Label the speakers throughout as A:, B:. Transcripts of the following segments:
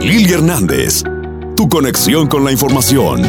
A: Lili Hernández, tu conexión con la información.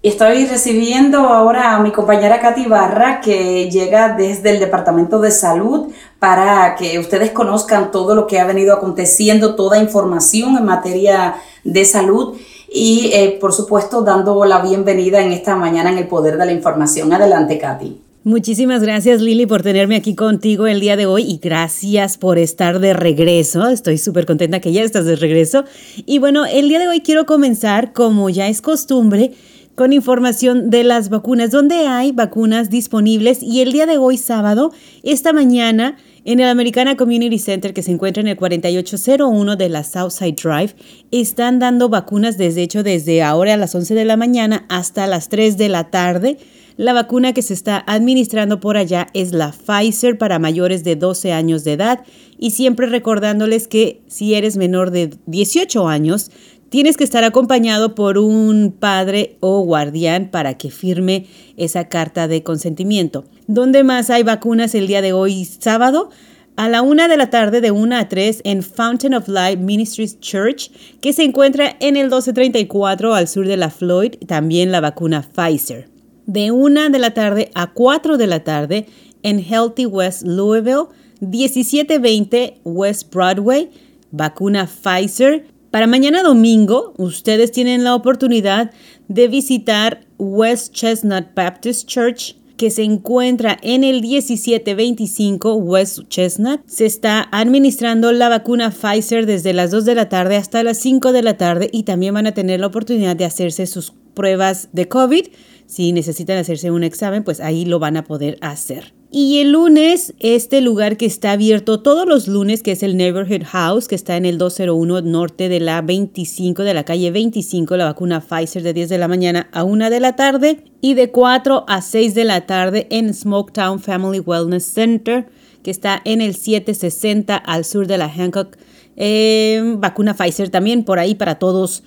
B: Estoy recibiendo ahora a mi compañera Katy Barra que llega desde el Departamento de Salud para que ustedes conozcan todo lo que ha venido aconteciendo, toda información en materia de salud y eh, por supuesto dando la bienvenida en esta mañana en el Poder de la Información. Adelante, Katy.
C: Muchísimas gracias Lili por tenerme aquí contigo el día de hoy y gracias por estar de regreso. Estoy súper contenta que ya estás de regreso. Y bueno, el día de hoy quiero comenzar, como ya es costumbre, con información de las vacunas, donde hay vacunas disponibles. Y el día de hoy, sábado, esta mañana, en el Americana Community Center, que se encuentra en el 4801 de la Southside Drive, están dando vacunas, desde hecho, desde ahora a las 11 de la mañana hasta las 3 de la tarde. La vacuna que se está administrando por allá es la Pfizer para mayores de 12 años de edad y siempre recordándoles que si eres menor de 18 años, tienes que estar acompañado por un padre o guardián para que firme esa carta de consentimiento. ¿Dónde más hay vacunas el día de hoy, sábado? A la una de la tarde, de una a tres, en Fountain of Life Ministries Church, que se encuentra en el 1234 al sur de la Floyd, también la vacuna Pfizer. De una de la tarde a 4 de la tarde, en Healthy West Louisville, 1720 West Broadway, vacuna Pfizer para mañana domingo, ustedes tienen la oportunidad de visitar West Chestnut Baptist Church que se encuentra en el 1725 West Chestnut. Se está administrando la vacuna Pfizer desde las 2 de la tarde hasta las 5 de la tarde y también van a tener la oportunidad de hacerse sus pruebas de COVID. Si necesitan hacerse un examen, pues ahí lo van a poder hacer. Y el lunes, este lugar que está abierto todos los lunes, que es el Neighborhood House, que está en el 201 norte de la 25, de la calle 25, la vacuna Pfizer de 10 de la mañana a 1 de la tarde y de 4 a 6 de la tarde en Smoketown Family Wellness Center, que está en el 760 al sur de la Hancock. Eh, vacuna Pfizer también por ahí para todos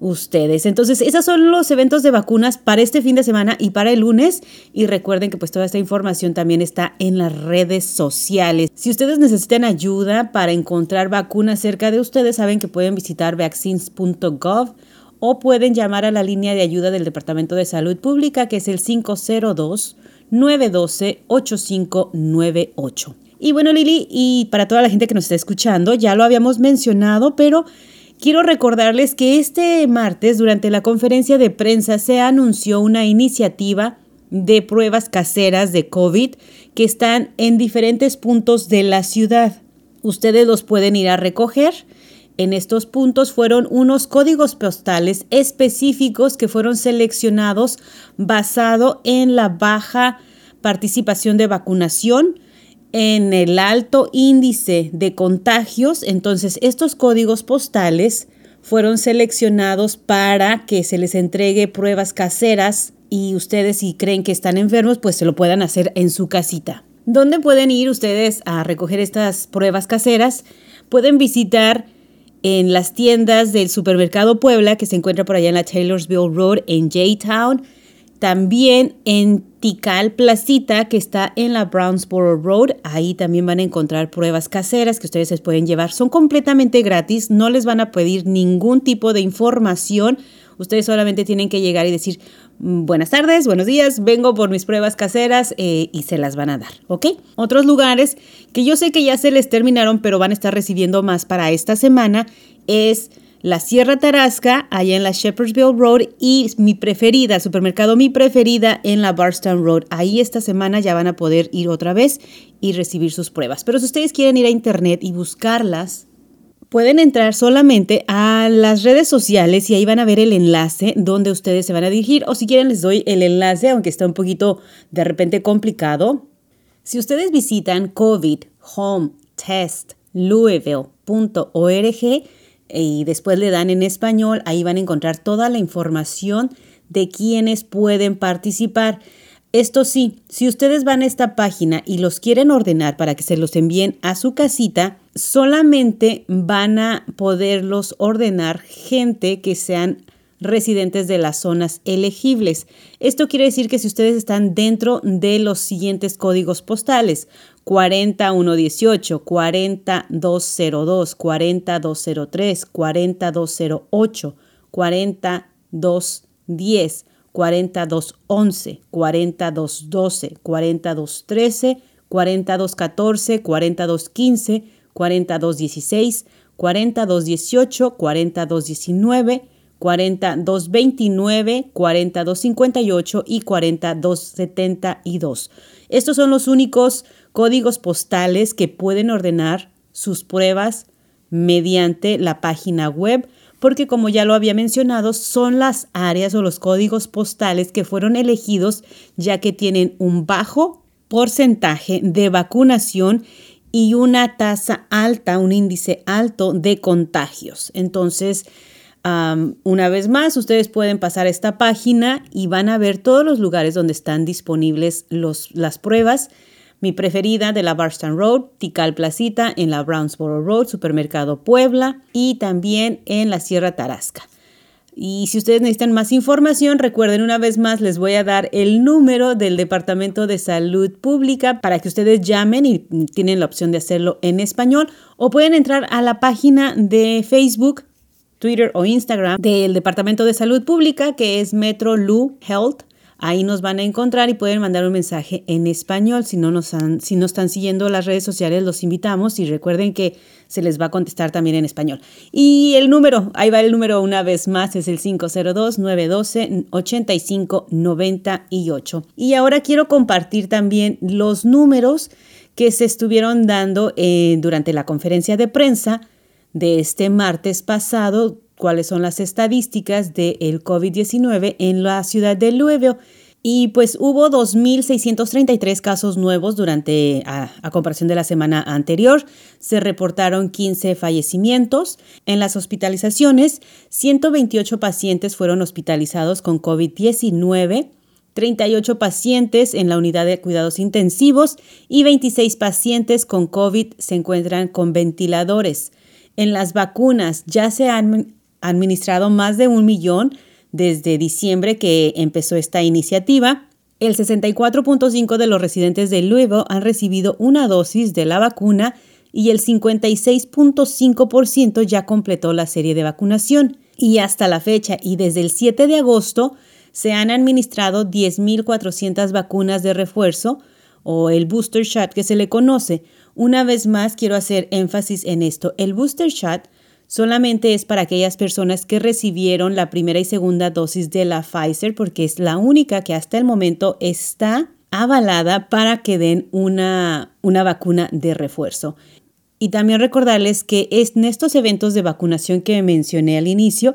C: ustedes. Entonces, esos son los eventos de vacunas para este fin de semana y para el lunes. Y recuerden que pues toda esta información también está en las redes sociales. Si ustedes necesitan ayuda para encontrar vacunas cerca de ustedes, saben que pueden visitar vaccines.gov o pueden llamar a la línea de ayuda del Departamento de Salud Pública que es el 502 912 8598. Y bueno, Lili, y para toda la gente que nos está escuchando, ya lo habíamos mencionado, pero Quiero recordarles que este martes, durante la conferencia de prensa, se anunció una iniciativa de pruebas caseras de COVID que están en diferentes puntos de la ciudad. Ustedes los pueden ir a recoger. En estos puntos fueron unos códigos postales específicos que fueron seleccionados basado en la baja participación de vacunación, en el alto índice de contagios, entonces estos códigos postales fueron seleccionados para que se les entregue pruebas caseras y ustedes si creen que están enfermos, pues se lo puedan hacer en su casita. ¿Dónde pueden ir ustedes a recoger estas pruebas caseras? Pueden visitar en las tiendas del supermercado Puebla, que se encuentra por allá en la Taylorsville Road en J-Town. También en Tikal Placita, que está en la Brownsboro Road. Ahí también van a encontrar pruebas caseras que ustedes les pueden llevar. Son completamente gratis, no les van a pedir ningún tipo de información. Ustedes solamente tienen que llegar y decir, mm, buenas tardes, buenos días, vengo por mis pruebas caseras eh, y se las van a dar, ¿ok? Otros lugares que yo sé que ya se les terminaron, pero van a estar recibiendo más para esta semana es la Sierra Tarasca, allá en la Shepherdsville Road, y mi preferida, supermercado mi preferida en la Barstown Road. Ahí esta semana ya van a poder ir otra vez y recibir sus pruebas. Pero si ustedes quieren ir a internet y buscarlas, pueden entrar solamente a las redes sociales y ahí van a ver el enlace donde ustedes se van a dirigir. O si quieren les doy el enlace, aunque está un poquito de repente complicado. Si ustedes visitan COVID Home Test Louisville.org, y después le dan en español, ahí van a encontrar toda la información de quienes pueden participar. Esto sí, si ustedes van a esta página y los quieren ordenar para que se los envíen a su casita, solamente van a poderlos ordenar gente que sean residentes de las zonas elegibles. Esto quiere decir que si ustedes están dentro de los siguientes códigos postales, 40118, 40202, 40203, 40208, 4210, 4211, 4212, 4213, 4214, 4215, 4216, 4218, 4219, 4229, 4258 y 4272. Estos son los únicos códigos postales que pueden ordenar sus pruebas mediante la página web, porque como ya lo había mencionado, son las áreas o los códigos postales que fueron elegidos ya que tienen un bajo porcentaje de vacunación y una tasa alta, un índice alto de contagios. Entonces, una vez más, ustedes pueden pasar esta página y van a ver todos los lugares donde están disponibles las pruebas. Mi preferida de la Barston Road, Tical Placita en la Brownsboro Road, Supermercado Puebla y también en la Sierra Tarasca. Y si ustedes necesitan más información, recuerden una vez más, les voy a dar el número del Departamento de Salud Pública para que ustedes llamen y tienen la opción de hacerlo en español o pueden entrar a la página de Facebook, Twitter o Instagram del Departamento de Salud Pública que es Metro Health Ahí nos van a encontrar y pueden mandar un mensaje en español. Si no, nos si no están siguiendo las redes sociales, los invitamos y recuerden que se les va a contestar también en español. Y el número, ahí va el número una vez más, es el 502-912-8598. Y ahora quiero compartir también los números que se estuvieron dando eh, durante la conferencia de prensa de este martes pasado cuáles son las estadísticas del COVID-19 en la ciudad de Louisville. Y pues hubo 2.633 casos nuevos durante, a, comparación de la semana anterior. Se reportaron 15 fallecimientos. En las hospitalizaciones, 128 pacientes fueron hospitalizados con COVID-19. 38 pacientes en la unidad de cuidados intensivos y 26 pacientes con COVID se encuentran con ventiladores. En las vacunas ya se han administrado más de un millón desde diciembre que empezó esta iniciativa. El 64.5 de los residentes de Louisville han recibido una dosis de la vacuna y el 56.5% ya completó la serie de vacunación. Y hasta la fecha y desde el 7 de agosto se han administrado 10.400 vacunas de refuerzo o el booster shot que se le conoce. Una vez más quiero hacer énfasis en esto. El booster shot solamente es para aquellas personas que recibieron la primera y segunda dosis de la Pfizer porque es la única que hasta el momento está avalada para que den una, una vacuna de refuerzo. Y también recordarles que en estos eventos de vacunación que mencioné al inicio,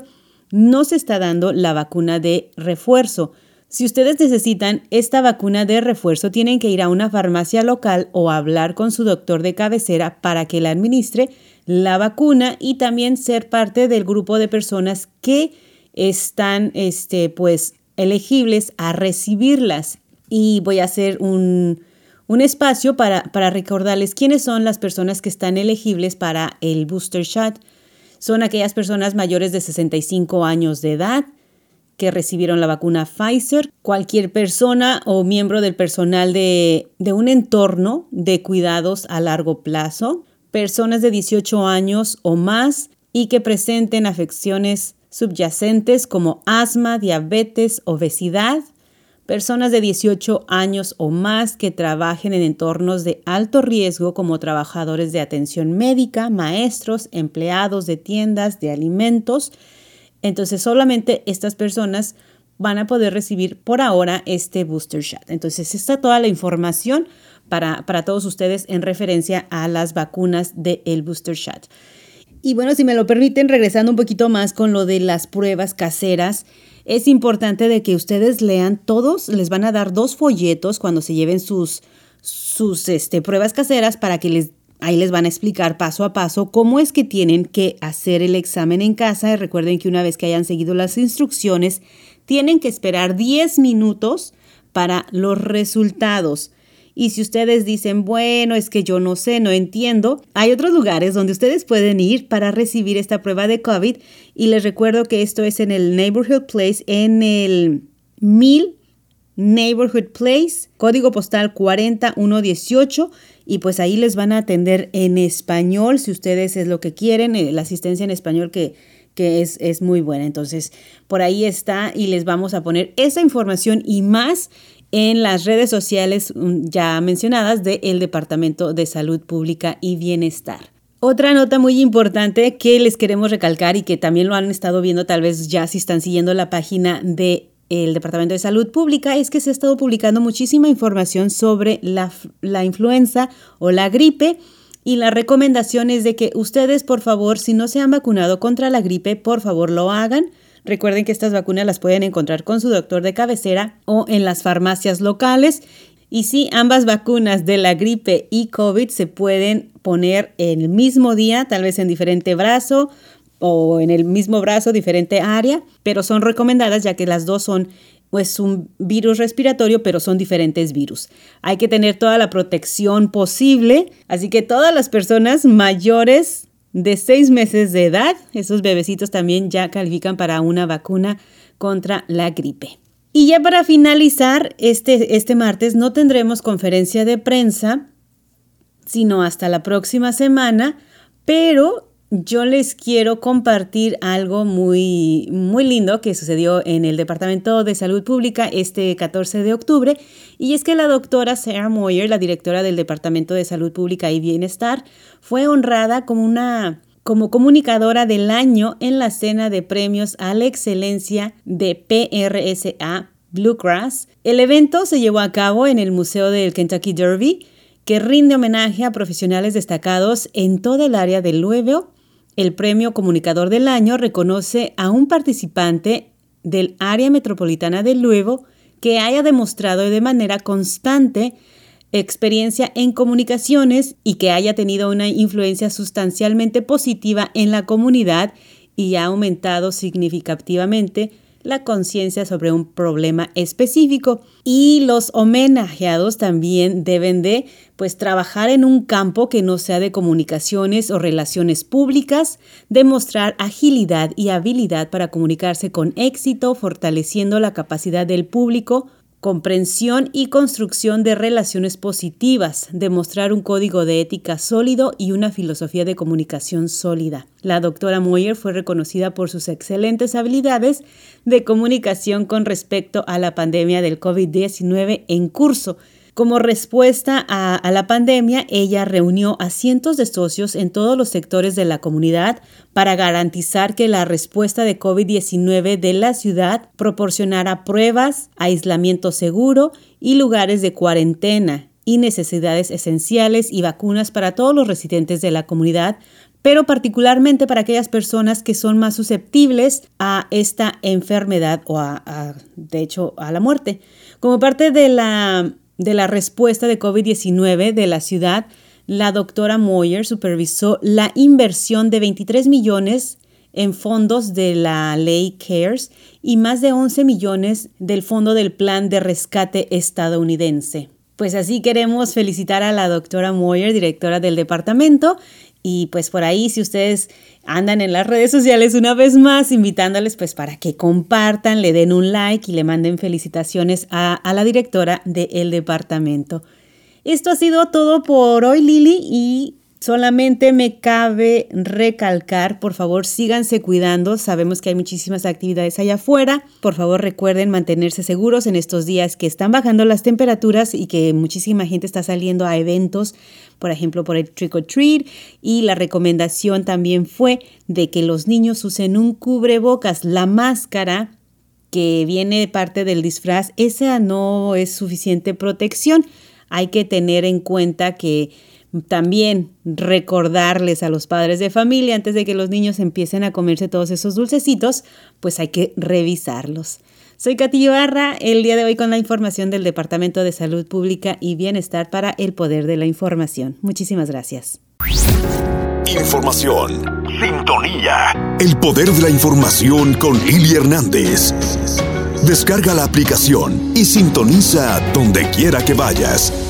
C: no se está dando la vacuna de refuerzo. Si ustedes necesitan esta vacuna de refuerzo, tienen que ir a una farmacia local o hablar con su doctor de cabecera para que la administre la vacuna y también ser parte del grupo de personas que están este, pues, elegibles a recibirlas. Y voy a hacer un, un espacio para, para recordarles quiénes son las personas que están elegibles para el booster shot. Son aquellas personas mayores de 65 años de edad que recibieron la vacuna Pfizer, cualquier persona o miembro del personal de, de un entorno de cuidados a largo plazo, personas de 18 años o más y que presenten afecciones subyacentes como asma, diabetes, obesidad, personas de 18 años o más que trabajen en entornos de alto riesgo como trabajadores de atención médica, maestros, empleados de tiendas de alimentos. Entonces solamente estas personas van a poder recibir por ahora este booster shot. Entonces está toda la información para, todos ustedes en referencia a las vacunas del booster shot. Y bueno, si me lo permiten, regresando un poquito más con lo de las pruebas caseras, es importante de que ustedes lean todos, les van a dar dos folletos cuando se lleven sus, sus este, pruebas caseras para que les, ahí les van a explicar paso a paso cómo es que tienen que hacer el examen en casa. Recuerden que una vez que hayan seguido las instrucciones, tienen que esperar 10 minutos para los resultados. Y si ustedes dicen, bueno, es que yo no sé, no entiendo, hay otros lugares donde ustedes pueden ir para recibir esta prueba de COVID. Y les recuerdo que esto es en el Neighborhood Place, en el 1000 Neighborhood Place, código postal 40118 y pues ahí les van a atender en español si ustedes es lo que quieren, eh, la asistencia en español que, que es, es muy buena. Entonces, por ahí está y les vamos a poner esa información y más en las redes sociales mm, ya mencionadas del Departamento de Salud Pública y Bienestar. Otra nota muy importante que les queremos recalcar y que también lo han estado viendo tal vez ya si están siguiendo la página de el Departamento de Salud Pública es que se ha estado publicando muchísima información sobre la, la influenza o la gripe y la recomendación es de que ustedes, por favor, si no se han vacunado contra la gripe, por favor lo hagan. Recuerden que estas vacunas las pueden encontrar con su doctor de cabecera o en las farmacias locales. Y sí, ambas vacunas de la gripe y COVID se pueden poner el mismo día, tal vez en diferente brazo o en el mismo brazo, diferente área, pero son recomendadas ya que las dos son pues un virus respiratorio, pero son diferentes virus. Hay que tener toda la protección posible, así que todas las personas mayores de seis meses de edad, esos bebecitos también ya califican para una vacuna contra la gripe. Y ya para finalizar, este, este martes no tendremos conferencia de prensa, sino hasta la próxima semana, pero yo les quiero compartir algo muy, muy lindo que sucedió en el Departamento de Salud Pública este 14 de octubre, y es que la doctora Sarah Moyer, la directora del Departamento de Salud Pública y Bienestar, fue honrada como una como comunicadora del año en la cena de premios a la excelencia de PRSA Bluegrass. El evento se llevó a cabo en el Museo del Kentucky Derby, que rinde homenaje a profesionales destacados en toda el área del Louisville el premio Comunicador del Año reconoce a un participante del área metropolitana de Louisville que haya demostrado de manera constante experiencia en comunicaciones y que haya tenido una influencia sustancialmente positiva en la comunidad y ha aumentado significativamente la conciencia sobre un problema específico. Y los homenajeados también deben de pues trabajar en un campo que no sea de comunicaciones o relaciones públicas, demostrar agilidad y habilidad para comunicarse con éxito, fortaleciendo la capacidad del público comprensión y construcción de relaciones positivas, demostrar un código de ética sólido y una filosofía de comunicación sólida. La doctora Moyer fue reconocida por sus excelentes habilidades de comunicación con respecto a la pandemia del COVID-19 en curso, como respuesta a, la pandemia, ella reunió a cientos de socios en todos los sectores de la comunidad para garantizar que la respuesta de COVID-19 de la ciudad proporcionara pruebas, aislamiento seguro y lugares de cuarentena y necesidades esenciales y vacunas para todos los residentes de la comunidad, pero particularmente para aquellas personas que son más susceptibles a esta enfermedad o a de hecho, a la muerte. Como parte de la de la respuesta de COVID-19 de la ciudad, la doctora Moyer supervisó la inversión de 23 millones en fondos de la ley CARES y más de 11 millones del fondo del plan de rescate estadounidense. Pues así queremos felicitar a la doctora Moyer, directora del departamento, y pues por ahí, si ustedes andan en las redes sociales una vez más, invitándoles pues para que compartan, le den un like y le manden felicitaciones a, la directora del departamento. Esto ha sido todo por hoy, Lili, y Solamente me cabe recalcar, por favor, síganse cuidando. Sabemos que hay muchísimas actividades allá afuera. Por favor, recuerden mantenerse seguros en estos días que están bajando las temperaturas y que muchísima gente está saliendo a eventos, por ejemplo, por el Trick or Treat. Y la recomendación también fue de que los niños usen un cubrebocas, la máscara que viene parte del disfraz, esa no es suficiente protección. Hay que tener en cuenta que también recordarles a los padres de familia antes de que los niños empiecen a comerse todos esos dulcecitos, pues hay que revisarlos. Soy Katy Barra, el día de hoy con la información del Departamento de Salud Pública y Bienestar para el Poder de la Información. Muchísimas gracias.
A: Información. Sintonía. El Poder de la Información con Lili Hernández. Descarga la aplicación y sintoniza donde quiera que vayas